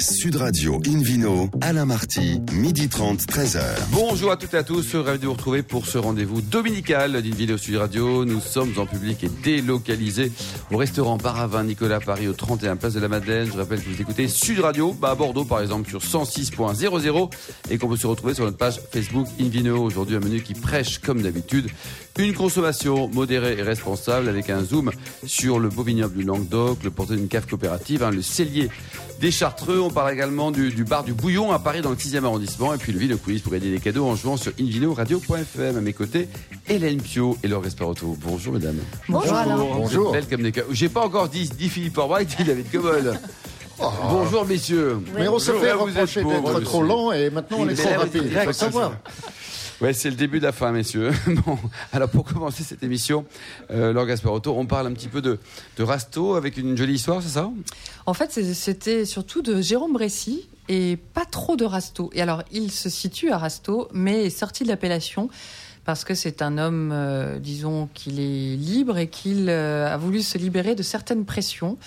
Sud Radio Invino, Alain Marty, midi 30, 13h. Bonjour à toutes et à tous, ravi de vous retrouver pour ce rendez-vous dominical d'Invino Sud Radio. Nous sommes en public et délocalisés au restaurant Baravin Nicolas Paris au 31 Place de la Madeleine. Je rappelle que vous écoutez Sud Radio, bah à Bordeaux par exemple sur 106.00 et qu'on peut se retrouver sur notre page Facebook Invino. Aujourd'hui un menu qui prêche comme d'habitude une consommation modérée et responsable avec un zoom sur le beau vignoble du Languedoc, le portrait d'une cave coopérative, hein, le cellier des Chartreux. On parle également du, bar du Bouillon à Paris dans le 6e arrondissement. Et puis le Quiz pour gagner des cadeaux en jouant sur invinoradio.fm. À mes côtés, Hélène Pio et Laure Esperoto. Bonjour mesdames. Bonjour. Bonjour. J'ai pas encore dit, dit Philippe Orbach, dit David Commode. Oh. Bonjour messieurs. Mais on se fait reprocher d'être trop lent et maintenant on est trop rapide. Il faut savoir. Ouais, c'est le début de la fin, messieurs. bon, alors pour commencer cette émission, euh, Laure Gasparotto, on parle un petit peu de, de Rasto avec une jolie histoire, c'est ça? En fait, c'était surtout de Jérôme Bressy et pas trop de Rasto. Et alors, il se situe à Rasto, mais est sorti de l'appellation parce que c'est un homme, euh, disons, qu'il est libre et qu'il euh, a voulu se libérer de certaines pressions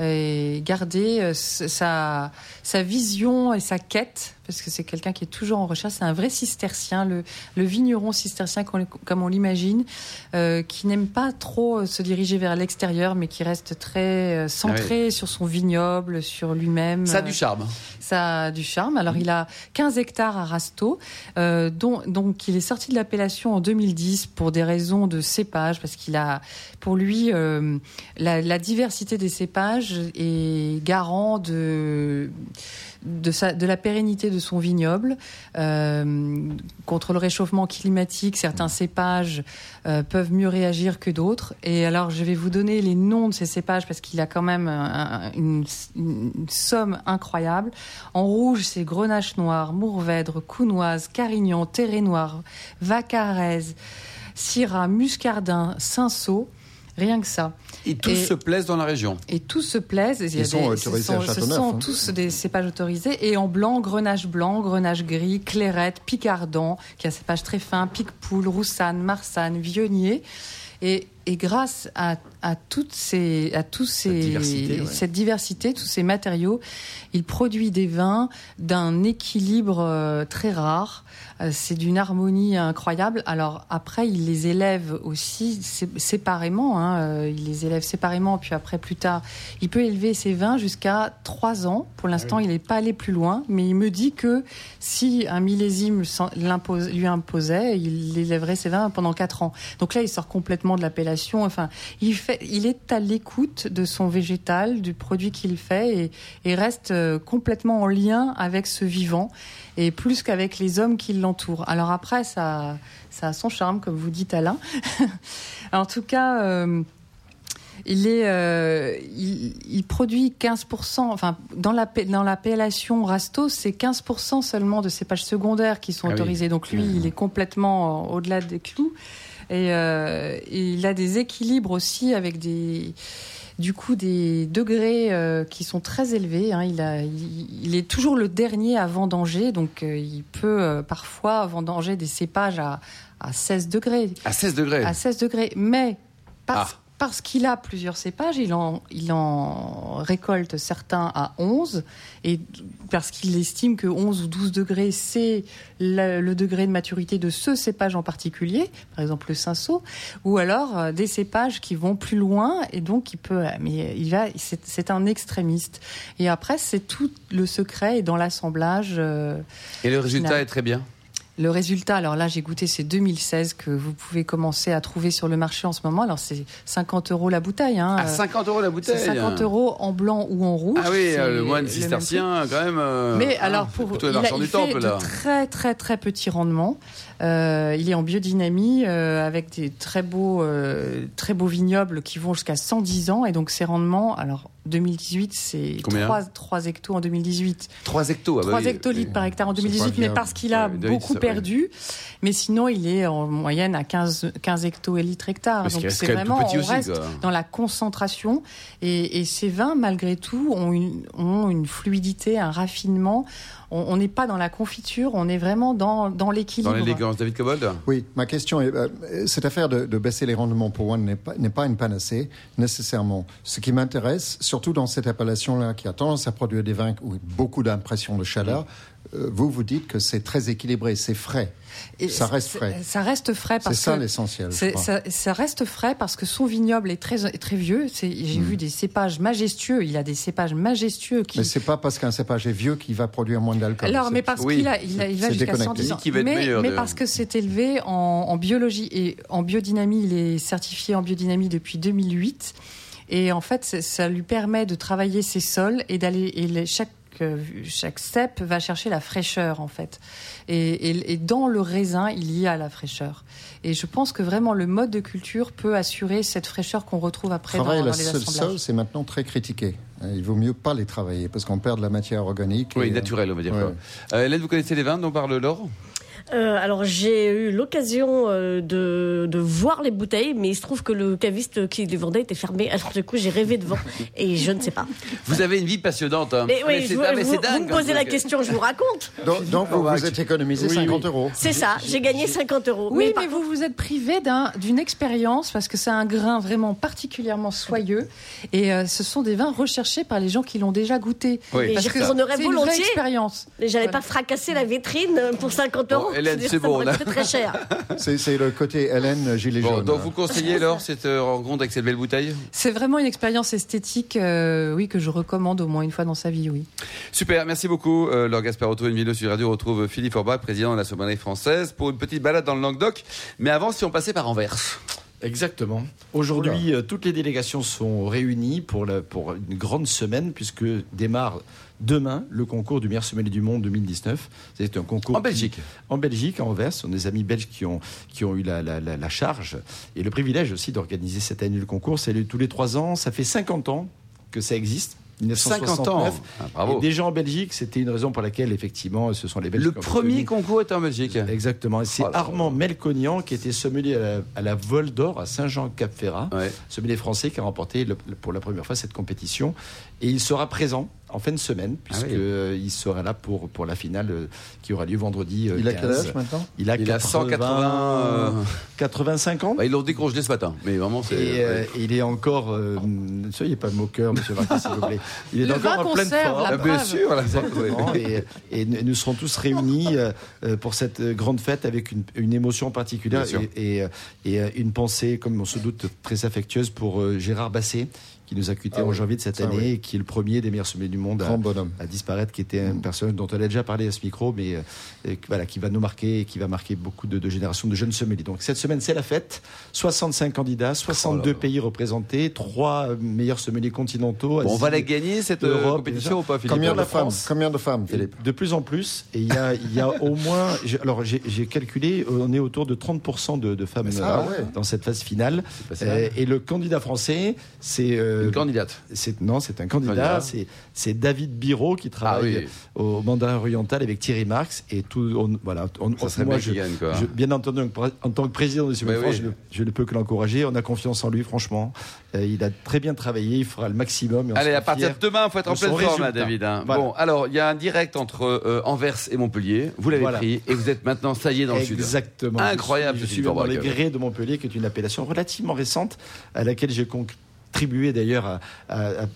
et garder euh, sa, sa vision et sa quête, parce que c'est quelqu'un qui est toujours en recherche. C'est un vrai cistercien, le, le vigneron cistercien comme on l'imagine, euh, qui n'aime pas trop se diriger vers l'extérieur, mais qui reste très euh, centré ah sur son vignoble, sur lui-même. Ça a du charme. Ça a du charme. Alors il a 15 hectares à Rasto, dont, donc il est sorti de l'appellation en 2010 pour des raisons de cépage, parce qu'il a, pour lui, la, la diversité des cépages est garant de de, la pérennité de son vignoble euh, contre le réchauffement climatique. Certains cépages euh, peuvent mieux réagir que d'autres. Et alors, je vais vous donner les noms de ces cépages parce qu'il a quand même une, somme incroyable. En rouge, c'est Grenache noir, Mourvèdre, Counoise, Carignan, Terre noir, Vacarès, Syrah, Muscardin, Cinsault. Rien que ça. Et tous se plaisent dans la région. Et tous se plaisent. Ils sont autorisés à Ce sont hein. tous des cépages autorisés. Et en blanc, grenache blanc, grenache gris, clairette, picardant, qui a cépages très fins, pique-poule, roussanne, marsanne, vionnier. Et, et grâce à, à, toutes ces, à tous ces, cette diversité, cette diversité, tous ces matériaux, il produit des vins d'un équilibre euh, très rare. Euh, c'est d'une harmonie incroyable. Alors après, il les élève aussi séparément. Hein, euh, il les élève séparément, puis après, plus tard, il peut élever ses vins jusqu'à 3 ans. Pour l'instant, ah il n'est pas allé plus loin, mais il me dit que si un millésime lui imposait, il élèverait ses vins pendant 4 ans. Donc là, il sort complètement de l'appellation. Enfin, il, fait, il est à l'écoute de son végétal, du produit qu'il fait, et, et reste euh, complètement en lien avec ce vivant et plus qu'avec les hommes qui l'entourent. Alors après, ça, ça a son charme, comme vous dites, Alain. en tout cas. Euh, il, est, euh, il, produit 15%, enfin, dans l'appellation Rasto, c'est 15% seulement de cépages secondaires qui sont ah autorisés. Donc lui, il est complètement au-delà des clous. Et, euh, et, il a des équilibres aussi avec des, du coup des degrés euh, qui sont très élevés. Hein. Il, a, il, est toujours le dernier à vendanger, donc euh, il peut euh, parfois vendanger des cépages à, à 16 degrés. À 16 degrés À 16 degrés. Mais parce, ah parce qu'il a plusieurs cépages, il en, il en récolte certains à 11, et parce qu'il estime que 11 ou 12 degrés, c'est le, degré de maturité de ce cépage en particulier, par exemple le cinceau, ou alors euh, des cépages qui vont plus loin, et donc il peut, mais il va, c'est un extrémiste. Et après, c'est tout le secret dans l'assemblage. Euh, et le résultat est très bien? Le résultat, alors là, j'ai goûté, c'est 2016 que vous pouvez commencer à trouver sur le marché en ce moment. Alors, c'est 50 euros la bouteille. Hein. Ah, 50 euros la bouteille 50 euros en blanc ou en rouge. Ah oui, le moine cistercien, quand même. Euh, Mais hein, alors, pour, il, a, il fait de très, très, très petits rendements. Euh, il est en biodynamie euh, avec des très beaux, euh, très beaux vignobles qui vont jusqu'à 110 ans. Et donc, ces rendements, alors 2018, c'est 3, 3 hectos en 2018. 3 hectos, ah 3 bah hectolitres par hectare en 2018, mais parce qu'il a beaucoup perdu. Mais sinon, il est en moyenne à 15, 15 hectolitres hectare. Donc c'est vraiment, on reste dans la concentration. Et, et, ces vins, malgré tout, ont une, ont une fluidité, un raffinement on n'est pas dans la confiture, on est vraiment dans, dans l'équilibre. Dans l'élégance. David Cobold Oui, ma question est, euh, cette affaire de, baisser les rendements pour One n'est pas, pas une panacée, nécessairement. Ce qui m'intéresse, surtout dans cette appellation-là qui a tendance à produire des vins où beaucoup d'impression de chaleur, vous vous dites que c'est très équilibré, c'est frais. Et ça reste frais. Ça reste frais parce que c'est ça l'essentiel. Ça, ça, reste frais parce que son vignoble est très très vieux. J'ai mm. vu des cépages majestueux. Il a des cépages majestueux qui. Mais c'est pas parce qu'un cépage est vieux qu'il va produire moins d'alcool. Alors, mais parce qu'il a, il, va jusqu'à 110 ans. Mais, mais parce que c'est élevé en, en, biologie et en biodynamie. Il est certifié en biodynamie depuis 2008. Et en fait, ça lui permet de travailler ses sols et d'aller et chaque chaque cep va chercher la fraîcheur en fait. Et, dans le raisin, il y a la fraîcheur. Et je pense que vraiment le mode de culture peut assurer cette fraîcheur qu'on retrouve après dans, dans, les assemblages. Le sol, c'est maintenant très critiqué. Il vaut mieux pas les travailler parce qu'on perd de la matière organique. Oui, naturelle, on va dire. Euh, Hélène, vous connaissez les vins dont parle Laure? Euh, alors j'ai eu l'occasion euh, de, de, voir les bouteilles, mais il se trouve que le caviste qui les vendait était fermé. Alors du coup j'ai rêvé devant et je ne sais pas. Vous avez une vie passionnante. Hein. Mais, oui, c'est vous, me posez la question, je vous raconte. Donc, vous vous êtes économisé 50 euros. C'est ça, j'ai gagné 50 euros. Oui, mais, vous vous êtes privé d'une expérience parce que c'est un grain vraiment particulièrement soyeux et euh, ce sont des vins recherchés par les gens qui l'ont déjà goûté. Oui. Parce que aurait volontiers. expérience. Mais j'allais pas fracasser la vitrine pour 50 euros. Hélène, c'est bon. Très cher. C'est le côté Hélène Gilet bon, jaune. Donc vous conseillez alors cette euh, rencontre avec cette belle bouteille? C'est vraiment une expérience esthétique, euh, oui, que je recommande au moins une fois dans sa vie, oui. Super, merci beaucoup, euh, Laure Gasparotto. Une vidéo sur radio retrouve Philippe Orbach, président de la Sommellerie française, pour une petite balade dans le Languedoc. Mais avant, si on passait par Anvers. Exactement. Aujourd'hui, toutes les délégations sont réunies pour, pour une grande semaine, puisque démarre demain le concours du meilleur sommelier du monde 2019. C'est un concours en Belgique. en Belgique, à Anvers. Ce sont des amis belges qui ont, qui ont eu la, la, charge et le privilège aussi d'organiser cette année le concours. C'est tous les trois ans. Ça fait 50 ans que ça existe. 50 ans. Ah, et déjà en Belgique, c'était une raison pour laquelle, effectivement, ce sont les Belges. Le premier concours était en Belgique. Exactement. C'est oh Armand Melconian qui était sommelier à la, Vol d'Or à Saint-Jean-Cap-Ferrat, sommelier français qui a remporté pour la première fois cette compétition. Et il sera présent en fin de semaine, ah puisqu'il euh, sera là pour, pour la finale euh, qui aura lieu vendredi. Euh, il a quel âge maintenant? Il a, il 180, 85 ans? Bah, ils l'ont décongelé ce matin, mais vraiment c'est. Et, il est encore. ne soyez pas moqueur, Monsieur Martin, s'il vous plaît. Il est encore en pleine forme. Ah, bien sûr, et, et, nous serons tous réunis pour cette grande fête avec une, une émotion particulière et, et, une pensée, comme on se doute, très affectueuse pour Gérard Basset qui nous a quittés ah en janvier de cette année et qui est le premier des meilleurs sommets du monde à, à, disparaître, qui était une mm. personne dont on a déjà parlé à ce micro, mais euh, voilà, qui va nous marquer et qui va marquer beaucoup de, générations de jeunes sommeliers. Donc cette semaine, c'est la fête. 65 candidats, 62 pays représentés, trois meilleurs sommeliers continentaux. on va la gagner cette euh, Europe, compétition ou pas, Philippe Combien de femmes Combien de femmes, Philippe De plus en plus. Et il y a, il y a au moins, alors j'ai calculé, on est autour de 30% de, femmes dans cette phase finale. Euh, et le candidat français, c'est euh, candidate. Non, c'est un candidat. C'est David Biro qui travaille ah au mandat oriental avec Thierry Marx et tout. voilà. ça serait moi, je, bien entendu, en tant que président de bah France, je, ne peux que l'encourager. On a confiance en lui, franchement. Euh, il a très bien travaillé. Il fera le maximum. Allez, à partir de demain, il faut être en pleine forme, David. Hein. Bon, alors il y a un direct entre euh, Anvers et Montpellier. Vous l'avez pris et vous êtes maintenant ça y est dans le sud. Exactement. Incroyable. Je, suis dans les grès de Montpellier, qui est une appellation relativement récente à laquelle j'ai conclu contribué d'ailleurs à,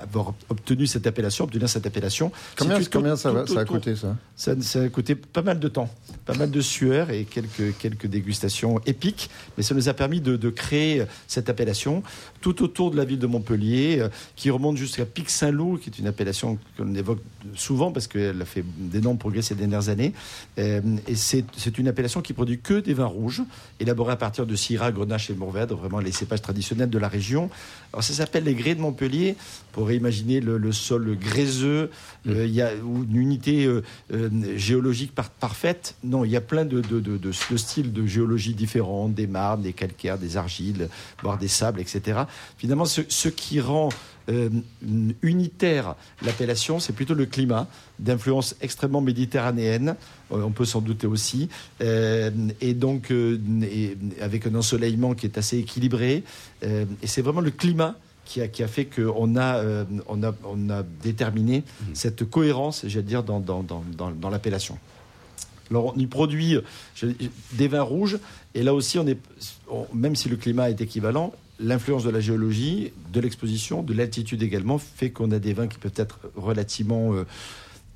avoir obtenu cette appellation, obtenir cette appellation. Combien, combien ça, a coûté ça, ça a coûté pas mal de temps, pas mal de sueur et quelques, quelques dégustations épiques, mais ça nous a permis de, créer cette appellation tout autour de la ville de Montpellier, euh, qui remonte jusqu'à Pic Saint-Loup, qui est une appellation qu'on évoque souvent parce qu'elle a fait d'énormes progrès ces dernières années. Euh, et c'est une appellation qui produit que des vins rouges, élaborés à partir de Syrah, Grenache et Mourvèdre, vraiment les cépages traditionnels de la région. Alors ça s'appelle les grès de Montpellier. On pourrait imaginer le, sol gréseux. Mm. Euh, il y a une unité euh, euh, géologique parfaite. Non, il y a plein de, styles de géologie différents, des marnes, des calcaires, des argiles, voire des sables, etc. Finalement, ce qui rend euh, unitaire l'appellation, c'est plutôt le climat, d'influence extrêmement méditerranéenne, euh, on peut s'en douter aussi, euh, et donc avec un ensoleillement qui est assez équilibré. et c'est vraiment le climat qui a, qui a fait qu'on a, on a, on a déterminé mmh. cette cohérence, j'allais dire, dans, dans, dans, dans l'appellation. Alors, on y produit des vins rouges, et là aussi, on est, même si le climat est équivalent, l'influence de la géologie, de l'exposition, de l'altitude également, fait qu'on a des vins qui peuvent être relativement euh,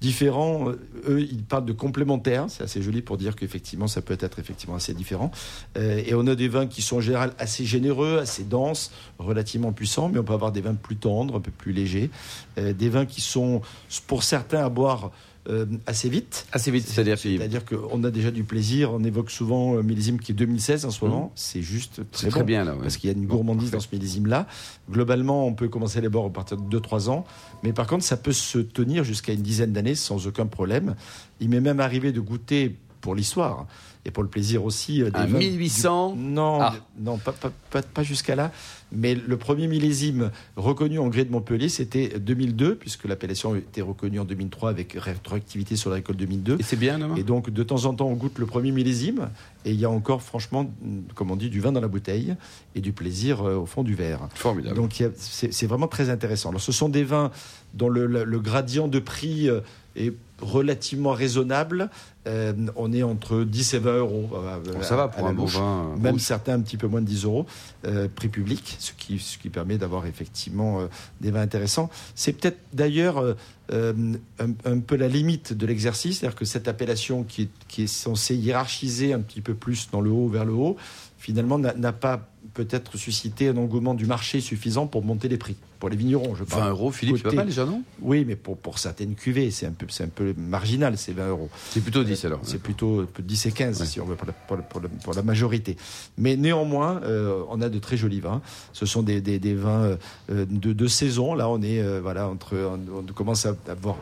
différents. Eux, ils parlent de complémentaires. C'est assez joli pour dire qu'effectivement, ça peut être effectivement assez différent. Euh, et on a des vins qui sont en général assez généreux, assez denses, relativement puissants, mais on peut avoir des vins plus tendres, un peu plus légers. Euh, des vins qui sont, pour certains, à boire euh, assez vite. Assez vite, c'est-à-dire C'est-à-dire qu'on a déjà du plaisir. On évoque souvent un millésime qui est 2016 en ce moment. Mmh. C'est juste très, très bien là. Parce qu'il y a une gourmandise dans ce millésime-là. Globalement, on peut commencer les bords à partir de 2-3 ans. Mais par contre, ça peut se tenir jusqu'à une dizaine d'années sans aucun problème. Il m'est même arrivé de goûter pour l'histoire et pour le plaisir aussi. Euh, des 1800 Non, ah. non pas, pas, pas, jusqu'à là. Mais le premier millésime reconnu en gré de Montpellier, c'était 2002, puisque l'appellation a été reconnue en 2003 avec rétroactivité sur la récolte 2002. Et c'est bien, non Et donc, de temps en temps, on goûte le premier millésime, et il y a encore, franchement, comme on dit, du vin dans la bouteille et du plaisir euh, au fond du verre. Formidable. Donc, c'est vraiment très intéressant. Alors, ce sont des vins dont le, le gradient de prix euh, est relativement raisonnable. Euh, on est entre 10 et 20 euros. Euh, ça va pour un bon vin. Même certains un petit peu moins de 10 euros, euh, prix public, ce qui, ce qui permet d'avoir effectivement des vins intéressants. C'est peut-être d'ailleurs un, peu la limite de l'exercice, c'est-à-dire que cette appellation qui est, qui est censée hiérarchiser un petit peu plus dans le haut vers le haut, finalement n'a pas peut-être susciter un engouement du marché suffisant pour monter les prix. Pour les vignerons, je parle. 20 euros, Philippe, c'est pas mal déjà, non? Oui, mais pour, pour certaines cuvées, c'est un, peu, un peu marginal, ces 20 euros. C'est plutôt 10 alors C'est plutôt 10 et 15, si on veut, pour la, pour, la, majorité. Mais néanmoins, euh, on a de très jolis vins. Ce sont des, des, des vins euh, de, de, saison. Là, on est, euh, voilà, entre, on, commence à avoir,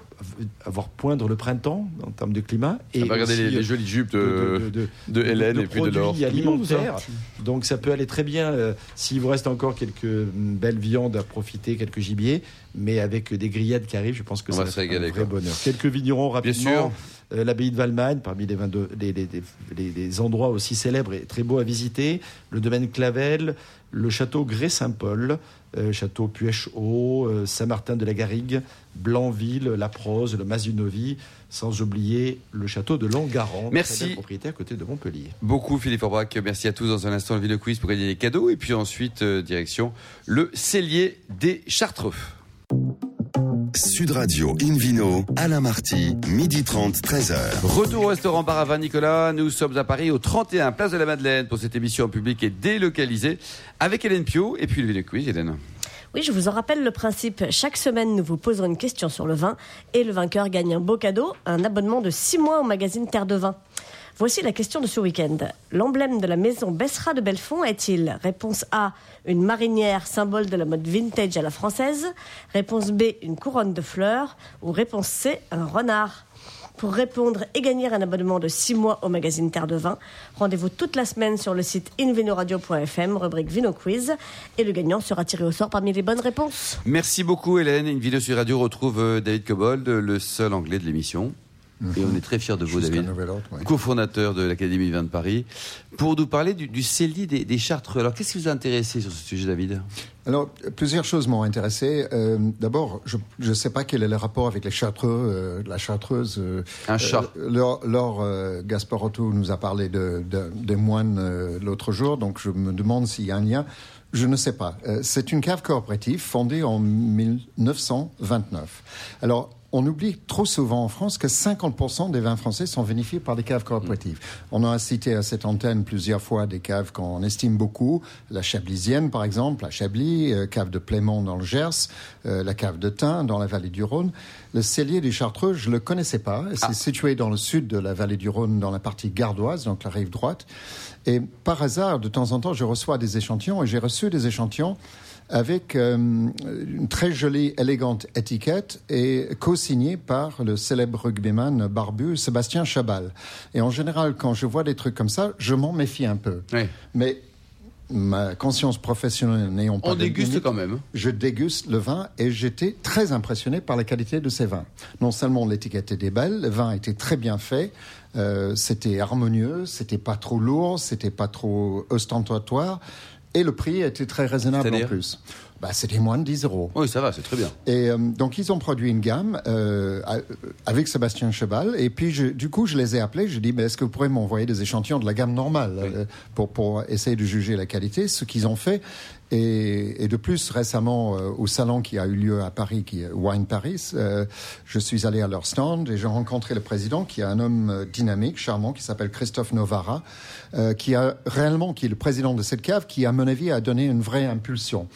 à voir poindre le printemps en termes de climat. Et ah bah, regardez les, jolies jupes de, de, de Hélène et puis de l'or. alimentaires. Donc ça peut aller très bien euh, s'il vous reste encore quelques mm, belles viandes à profiter, quelques gibiers, mais avec des grillades qui arrivent, je pense que ça va être un vrai bonheur. Quelques vignerons rapidement. Euh, l'abbaye de Valmagne, parmi les, les, endroits aussi célèbres et très beaux à visiter, le domaine Clavel, le château Grès-Saint-Paul, euh, château Puech-Haut, Saint-Martin de la Garrigue, Blanville, La Prose, le Mazunovi, sans oublier le château de Longaran, Merci. propriété à côté de Montpellier. Beaucoup Philippe Orbach, merci à tous. Dans un instant, le vidéo quiz pour gagner des cadeaux. Et puis ensuite, euh, direction le cellier des Chartreux. Sud Radio Invino, Alain Marty, midi 30, 13h. Retour au restaurant Baravin Nicolas. Nous sommes à Paris au 31 Place de la Madeleine pour cette émission en public et délocalisée avec Hélène Pio et puis le quiz, Hélène. Oui, je vous en rappelle le principe. Chaque semaine, nous vous poserons une question sur le vin et le vainqueur gagne un beau cadeau, un abonnement de 6 mois au magazine Terre de Vin. Voici la question de ce week-end. L'emblème de la maison Bessera de Belfond est-il? Réponse A, une marinière, symbole de la mode vintage à la française. Réponse B, une couronne de fleurs. Ou réponse C, un renard. Pour répondre et gagner un abonnement de 6 mois au magazine Terre de Vin, rendez-vous toute la semaine sur le site invinoradio.fm, rubrique Vino Quiz, et le gagnant sera tiré au sort parmi les bonnes réponses. Merci beaucoup Hélène. Une vidéo sur radio retrouve euh, David Cobold, le seul anglais de l'émission. Et on est très fiers de vous, David, cofondateur de l'Académie Vin de Paris, pour nous parler du, du des, des, Chartreux. Alors, qu'est-ce qui vous a intéressé sur ce sujet, David? Alors, plusieurs choses m'ont intéressé. Euh, D'abord, je ne sais pas quel est le rapport avec les Chartreux, euh, la Chartreuse. Euh, Un chat. Euh, Laure, Gasparotto nous a parlé de, de, des moines l'autre jour, donc je me demande s'il y a un lien. Je ne sais pas. C'est une cave coopérative fondée en 1929. Alors, on oublie trop souvent en France que 50% des vins français sont vinifiés par des caves coopératives. On a cité à cette antenne plusieurs fois des caves qu'on estime beaucoup, la Chablisienne par exemple, la Chablis, euh, cave de Plémont dans le Gers, euh, la cave de Tain dans la vallée du Rhône. Le cellier du Chartreux, je le connaissais pas. C'est ah. situé dans le sud de la vallée du Rhône, dans la partie gardoise, donc la rive droite. Et par hasard, de temps en temps, je reçois des échantillons et j'ai reçu des échantillons avec euh, une très jolie, élégante étiquette et co-signée par le célèbre rugbyman barbu Sébastien Chabal. Et en général, quand je vois des trucs comme ça, je m'en méfie un peu. Oui. Mais ma conscience professionnelle n'ayant pas On déguste quand même. Je déguste le vin et j'étais très impressionné par la qualité de ces vins. Non seulement l'étiquette était belle, le vin était très bien fait, euh, c'était harmonieux, c'était pas trop lourd, c'était pas trop ostentatoire. Et le prix était très raisonnable en plus. Bah, c'était moins de 10 euros. Oui, ça va, c'est très bien. Et euh, donc, ils ont produit une gamme euh, avec Sébastien Cheval. Et puis, je- du coup, je les ai appelés. Je dis, mais est-ce que vous pourrez m'envoyer des échantillons de la gamme normale euh, pour, pour essayer de juger la qualité Ce qu'ils ont fait. Et, et de plus, récemment, euh, au salon qui a eu lieu à Paris, qui est Wine Paris, euh, je suis allé à leur stand et j'ai rencontré le président, qui est un homme euh, dynamique, charmant, qui s'appelle Christophe Novara, euh, qui a réellement, qui est le président de cette cave, qui, à mon avis, a donné une vraie impulsion.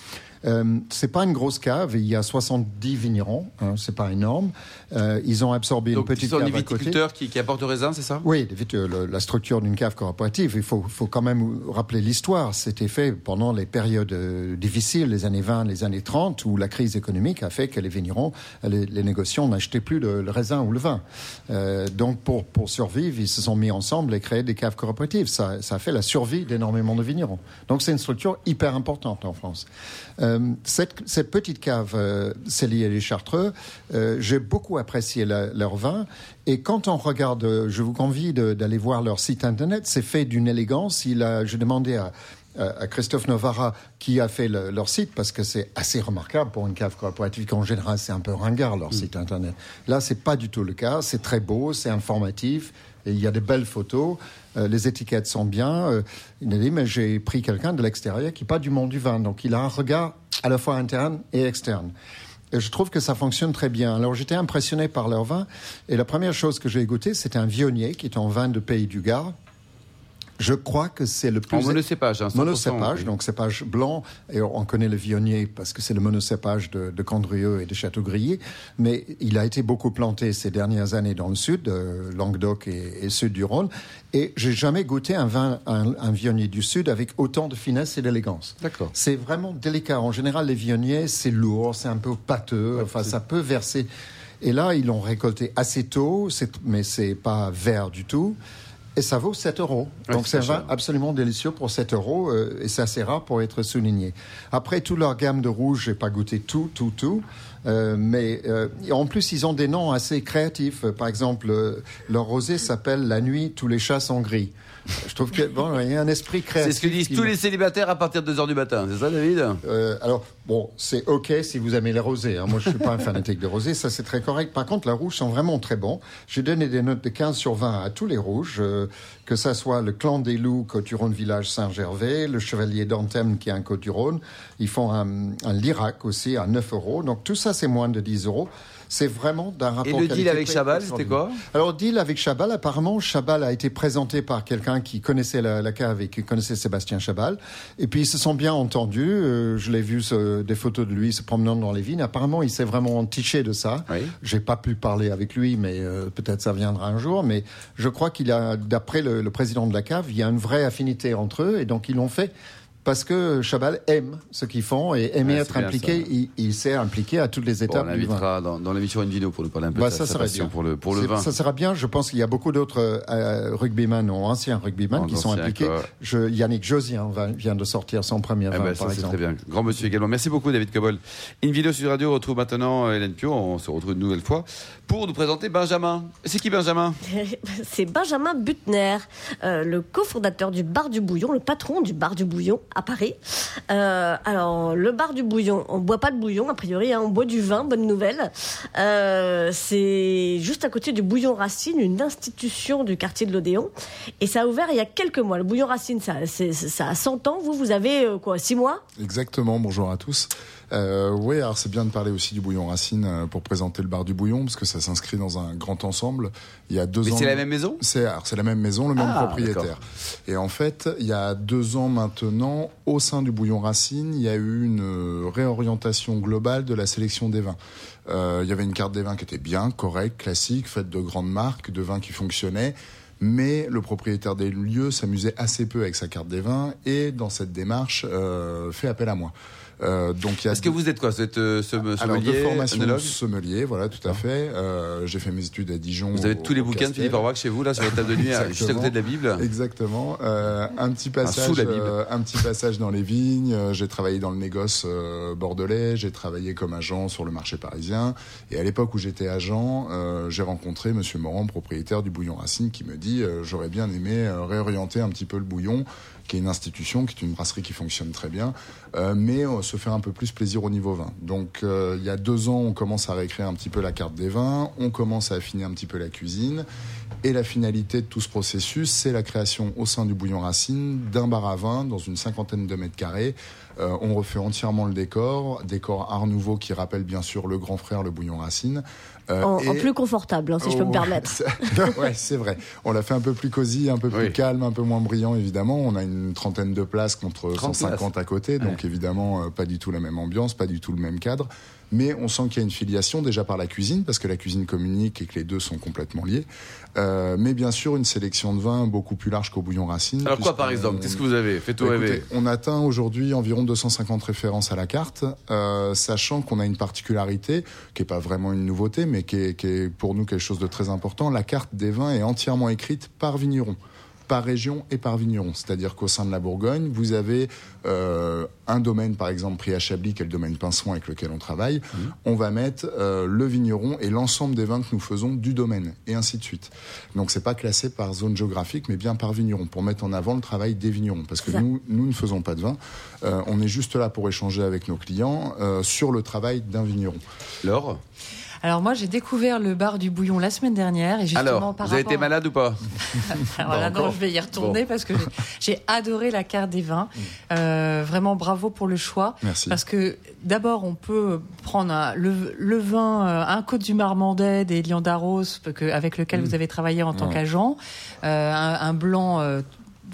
Euh, c'est pas une grosse cave, il y a 70 vignerons, hein, c'est pas énorme. Euh, ils ont absorbé Donc, une ce petite sont cave à côté. viticulteurs qui, qui apportent le raisin, c'est ça? Oui, euh, le- la structure d'une cave coopérative, il faut, faut quand même rappeler l'histoire. C'était fait pendant les périodes euh, difficiles, les années 20, les années 30, où la crise économique a fait que les vignerons, les, les négociants n'achetaient plus le, le raisin ou le vin. Euh, donc pour, pour survivre, ils se sont mis ensemble et créé des caves coopératives. Ça, ça a fait la survie d'énormément de vignerons. Donc c'est une structure hyper importante en France. Euh, cette, cette petite cave euh, Célie et les Chartreux, euh, j'ai beaucoup apprécié la- leur vin. Et quand on regarde, euh, je vous convie d'aller voir leur site internet, c'est fait d'une élégance. Il a, j'ai demandé à, à Christophe Novara qui a fait le- leur site parce que c'est assez remarquable pour une cave coopérative qu'en général c'est un peu ringard leur site internet. Là c'est pas du tout le cas, c'est très beau, c'est informatif et il y a de belles photos, euh, les étiquettes sont bien. Euh, il a dit mais j'ai pris quelqu'un de l'extérieur qui n'est pas du monde du vin, donc il a un regard à la fois interne et externe. Et je trouve que ça fonctionne très bien. Alors j'étais impressionné par leur vin et la première chose que j'ai goûté c'était un vionnier qui est en vin de Pays du Gard. Je crois que c'est le plus En monocépage, hein, 100%, monocépage, oui. donc cépage blanc, et on connaît le vionnier parce que c'est le monocépage de, de Condrieu et de Châteaubrié, mais il a été beaucoup planté ces dernières années dans le sud, euh, Languedoc et, et sud du Rhône, et j'ai jamais goûté un vin, un, un vionnier du sud avec autant de finesse et d'élégance. D'accord. C'est vraiment délicat. En général, les vionniers, c'est lourd, c'est un peu pâteux, enfin, ça peut verser. Et là, ils l'ont récolté assez tôt, mais c'est pas vert du tout. Et ça vaut 7 euros. Ouais, Donc c'est un vin absolument délicieux pour 7 euros euh, et c'est assez rare pour être souligné. Après, toute leur gamme de rouge, j'ai pas goûté tout, tout, tout. Euh, mais euh, en plus, ils ont des noms assez créatifs. Par exemple, euh, leur rosé s'appelle La nuit, tous les chats sont gris. Je trouve qu'il bon, y a un esprit créatif. C'est ce que disent tous les célibataires à partir de 2h du matin, c'est ça David? Euh, alors, bon, c'est OK si vous aimez les rosés. hein. Moi, je suis pas un fanatique de rosés, ça c'est très correct. Par contre, la rouge sont vraiment très bons. J'ai donné des notes de 15 sur 20 à tous les rouges, euh, que ça soit le clan des loups, Côte-du-Rhône Village Saint-Gervais, le chevalier d'Anthem qui est un Côte-du-Rhône. Ils font un, un Lirac aussi à 9 euros. Donc tout ça, c'est moins de 10 euros. C'est vraiment d'un rapport Et le deal avec Chabal, c'était quoi Alors, deal avec Chabal, apparemment, Chabal a été présenté par quelqu'un qui connaissait la, la cave et qui connaissait Sébastien Chabal. Et puis, ils se sont bien entendus. Euh, je l'ai vu ce- des photos de lui se promenant dans les vignes. Apparemment, il s'est vraiment entiché de ça. Oui. J'ai pas pu parler avec lui, mais euh, peut-être ça viendra un jour. Mais je crois qu'il a, d'après le, le président de la cave, il y a une vraie affinité entre eux. Et donc, ils l'ont fait parce que Chabal aime ce qu'ils font et Ouais, être impliqué. Il, il s'est impliqué à toutes les Bon, On étapes vin. l'invitera dans, dans l'émission Invino pour nous parler un peu Bah, de sa, ça sa serait passion bien. pour le, pour le vin. Ça sera bien. Je pense qu'il y a beaucoup d'autres euh, rugbyman ou anciens rugbyman En qui sont impliqués. Je, Yannick Josien vient de sortir son premier Ah vin, bah, par ça, c'est exemple. très bien. Grand monsieur également. Merci beaucoup, David Cobol. Une vidéo sur Radio retrouve maintenant euh, Hélène Pio. On se retrouve une nouvelle fois pour nous présenter Benjamin. C'est qui Benjamin? C'est Benjamin Butner, euh, le cofondateur du Bar du Bouillon, le patron du Bar du Bouillon à Paris. Euh, alors, le Bar du Bouillon, on boit pas de bouillon, a priori, hein, on boit du vin, bonne nouvelle. Euh, c'est juste à côté du Bouillon Racine, une institution du quartier de l'Odéon. Et ça a ouvert il y a quelques mois. Le Bouillon Racine, ça, ça a 100 ans. Vous, vous avez euh, quoi, 6 mois? Exactement, bonjour à tous. Euh, oui, alors c'est bien de parler aussi du bouillon racine euh, pour présenter le bar du bouillon, parce que ça s'inscrit dans un grand ensemble. Il y a deux Mais ans. c'est la même maison? C'est alors, c'est la même maison, le même Ah, propriétaire. Et en fait, il y a deux ans maintenant, au sein du bouillon racine, il y a eu une euh, réorientation globale de la sélection des vins. Euh, il y avait une carte des vins qui était bien, correcte, classique, faite de grandes marques, de vins qui fonctionnaient. Mais le propriétaire des lieux s'amusait assez peu avec sa carte des vins et dans cette démarche euh, fait appel à moi. Euh, donc Est-ce que vous êtes quoi Vous êtes euh, somm- alors de sommelier, formation œnologue sommelier, voilà, tout à fait. Euh, j'ai fait mes études à Dijon. Vous avez au- tous les bouquins de. Philippe Orbach chez vous, là, sur la table de nuit, à- juste à côté de la Bible Exactement. Euh, un petit passage, sous la Bible. un petit passage dans les vignes. J'ai travaillé dans le négoce bordelais. J'ai travaillé comme agent sur le marché parisien. Et à l'époque où j'étais agent, j'ai rencontré Monsieur Morand, propriétaire du Bouillon Racine, qui me dit j'aurais bien aimé réorienter un petit peu le bouillon qui est une institution, qui est une brasserie qui fonctionne très bien, mais se faire un peu plus plaisir au niveau vin. Donc euh, il y a deux ans, on commence à réécrire un petit peu la carte des vins, on commence à affiner un petit peu la cuisine. Et la finalité de tout ce processus, c'est la création au sein du bouillon racine d'un bar à vin dans une cinquantaine de mètres carrés. Euh, on refait entièrement le décor, décor art nouveau qui rappelle bien sûr le grand frère, le bouillon racine. Euh, en, en, plus confortable, hein, si je peux me permettre. ouais, c'est vrai. On l'a fait un peu plus cosy, un peu plus oui. calme, un peu moins brillant, évidemment. On a une trentaine de places contre 150 places. à côté, donc ouais. évidemment, euh, pas du tout la même ambiance, pas du tout le même cadre mais on sent qu'il y a une filiation déjà par la cuisine, parce que la cuisine communique et que les deux sont complètement liés. Euh, mais bien sûr, une sélection de vins beaucoup plus large qu'au bouillon racine. Alors quoi, par exemple? Qu'est-ce que vous avez? Faites-vous bah, rêver. On atteint aujourd'hui environ 250 références à la carte, euh, sachant qu'on a une particularité, qui est pas vraiment une nouveauté, mais qui est, qui est pour nous quelque chose de très important. La carte des vins est entièrement écrite par vigneron par région et par vigneron. C'est-à-dire qu'au sein de la Bourgogne, vous avez euh, un domaine, par exemple, pris à Chablis, qui est le domaine Pinson avec lequel on travaille. Mmh. On va mettre euh, le vigneron et l'ensemble des vins que nous faisons du domaine, et ainsi de suite. Donc, c'est pas classé par zone géographique, mais bien par vigneron, pour mettre en avant le travail des vignerons. Parce que nous, nous ne faisons pas de vin. Euh, on est juste là pour échanger avec nos clients euh, sur le travail d'un vigneron. Laure? Alors moi, j'ai découvert le bar du bouillon la semaine dernière et justement Alors, par vous avez été malade ou pas Alors là, non, je vais y retourner bon. parce que j'ai adoré la carte des vins. Euh, vraiment bravo pour le choix. Merci. Parce que d'abord, on peut prendre un, le, le, vin, euh, un Côte du Marmandais des Lions d'Arros, avec lequel mmh. vous avez travaillé en tant ouais. qu'agent, euh, un, un, blanc euh,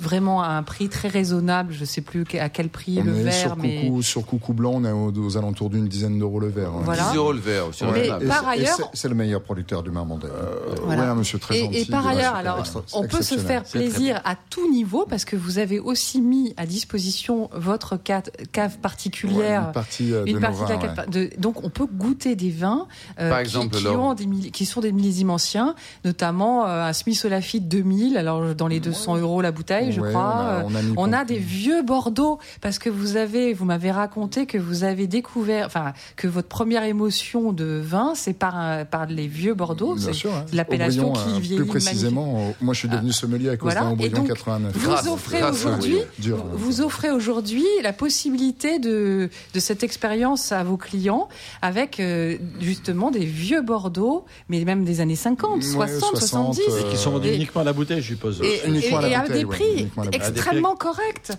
vraiment à un prix très raisonnable. Je ne sais plus à quel prix on le verre, sur mais coucou, sur coucou blanc, on est aux, aux alentours d'une dizaine d'euros le verre. Voilà. 10 euros le verre. Aussi mais et par ailleurs, c'est le meilleur producteur du Marmandais. Euh, voilà. Ouais, monsieur très et, gentil. Et par ailleurs, alors, on peut se faire plaisir à tout niveau parce que vous avez aussi mis à disposition votre cave particulière, ouais, une partie, euh, une de partie vins, de la cave. Ouais. De, donc, on peut goûter des vins euh, par exemple, qui, qui, ont des, qui, sont des millésimes anciens, notamment euh, un Smith Olafite 2000. Alors, dans les 200 euros la bouteille, je crois. On a, on a, on a des vieux Bordeaux parce que vous avez, vous m'avez raconté que vous avez découvert, enfin que votre première émotion de vin, c'est par par les vieux Bordeaux, Bien sûr, hein. l'appellation qui euh, vieillit Plus précisément, magnifique. moi je suis devenu sommelier à cause voilà. d'un Aubryon 89. Vous grâce, offrez aujourd'hui, hein. vous offrez aujourd'hui la possibilité de de cette expérience à vos clients avec euh, justement des vieux Bordeaux, mais même des années 50, Ouais, 60, 60, 70, euh, Qui sont vendus uniquement à la bouteille, je suppose. et, et, Uniquement à la et à bouteille, des prix extrêmement.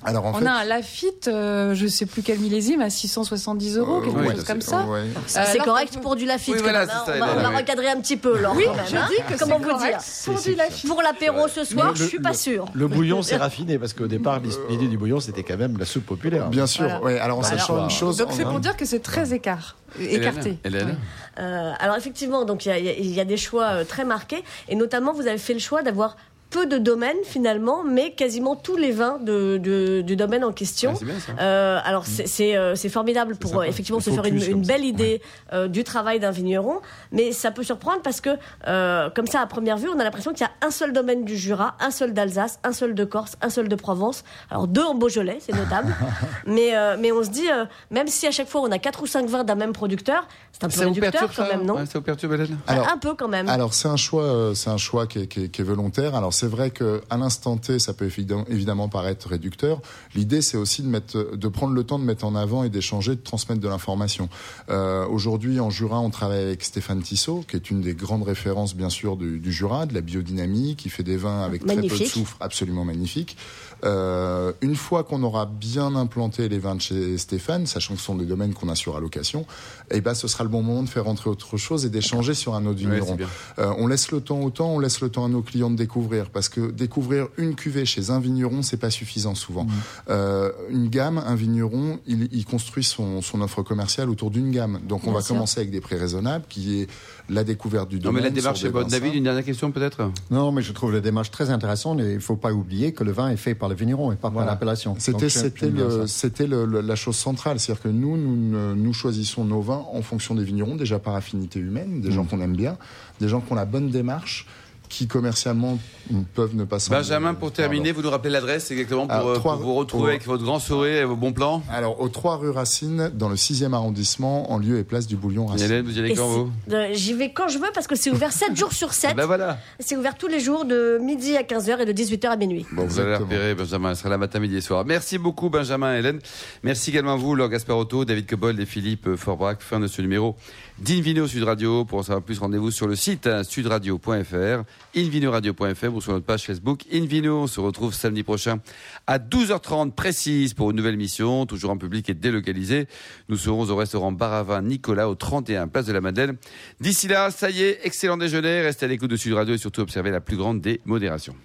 Alors en On fait, a un Lafitte, euh, je sais plus quel millésime, à 670 euros, quelque ouais, chose comme ça. ouais. C'est correct pour du Lafitte. Oui, voilà, hein. ça, on va, recadrer un petit peu, Laure, Oui, je hein. dis que Comment c'est vous correct dire pour C'est- du c'est- Lafitte. Pour l'apéro ce soir, je le- suis pas sûr. Le bouillon, c'est raffiné parce qu'au départ, l'idée du bouillon, c'était quand même la soupe populaire. bien sûr. Alors en sachant une chose, Donc c'est pour dire que c'est très écart, écarté. Hélène, Hélène Euh, alors effectivement, donc il y a, y des choix euh, très marqués et notamment vous avez fait le choix d'avoir peu de domaines finalement, mais quasiment tous les vins de, de- du domaine en question. Ouais, c'est bien ça. Euh, alors c'est- c'est euh, c'est formidable pour sympa. effectivement se faire une, belle idée euh, du travail d'un vigneron, mais ça peut surprendre parce que euh, comme ça à première vue, on a l'impression qu'il y a un seul domaine du Jura, un seul d'Alsace, un seul de Corse, un seul de Provence. Alors deux en Beaujolais, c'est notable, mais euh, mais on se dit euh, même si à chaque fois on a quatre ou cinq vins d'un même producteur, c'est un peu réducteur quand ça même, non Ouais, Ça vous perturbe, Hélène Alors- Un peu quand même. Alors c'est un choix, euh, c'est un choix qui est, qui est- qui est volontaire. Alors c'est vrai que à l'instant T, ça peut évidemment, paraître réducteur. L'idée, c'est aussi de mettre, de prendre le temps de mettre en avant et d'échanger, de transmettre de l'information. Euh, Aujourd'hui, en Jura, on travaille avec Stéphane Tissot, qui est une des grandes références, bien sûr, du, du Jura, de la biodynamie, qui fait des vins avec très peu de Magnifique. soufre, absolument magnifiques. Euh, une fois qu'on aura bien implanté les vins de chez Stéphane, sachant que ce sont des domaines qu'on a sur allocation, eh ben, ce sera le bon moment de faire rentrer autre chose et d'échanger sur un autre vigneron. c'est. Euh, on laisse le temps au temps, on laisse le temps à nos clients de découvrir, parce que découvrir une cuvée chez un vigneron, c'est pas suffisant souvent. Mmh. Euh, une gamme, un vigneron, il, il construit son, son offre commerciale autour d'une gamme. Donc on Bien va sûr. commencer avec des prix raisonnables, qui est la découverte du Non, domaine. mais la démarche est bonne. David, une dernière question peut-être? Non, mais je trouve la démarche très intéressante et il ne faut pas oublier que le vin est fait par le vigneron et pas Voilà. par l'appellation. C'était c'était la chose centrale, c'est-à-dire que nous, nous ne- nous choisissons nos vins en fonction des vignerons, déjà par affinité humaine, des gens Mm. qu'on aime bien, des gens qui ont la bonne démarche qui commercialement peuvent ne pas s'en Benjamin, pour terminer, vous nous rappelez l'adresse exactement pour, Alors, euh, pour vous retrouver avec votre grand sourire et vos bons plans Alors, aux 3 rue Racine, dans le 6e arrondissement, en lieu et place du Bouillon Racine. Hélène, vous y allez quand vous euh, J'y vais quand je veux parce que c'est ouvert 7 jours sur 7. Ben voilà. C'est ouvert tous les jours de midi à 15h et de 18h à minuit. Bon, vous allez repérer, Benjamin. Elle sera là matin, midi et soir. Merci beaucoup, Benjamin et Hélène. Merci également à vous, Laure Gasparotto, David Cobold et Philippe Forbrac. Fin de ce numéro d'Invino Sud Radio. Pour en savoir plus, rendez-vous sur le site hein, sudradio.fr, invinoradio.fr ou sur notre page Facebook Invino. On se retrouve samedi prochain à 12h30 précise pour une nouvelle mission, toujours en public et délocalisé. Nous serons au restaurant Baravin Nicolas au 31 Place de la Madeleine. D'ici là, ça y est, excellent déjeuner. Restez à l'écoute de Sud Radio et surtout observez la plus grande des modérations.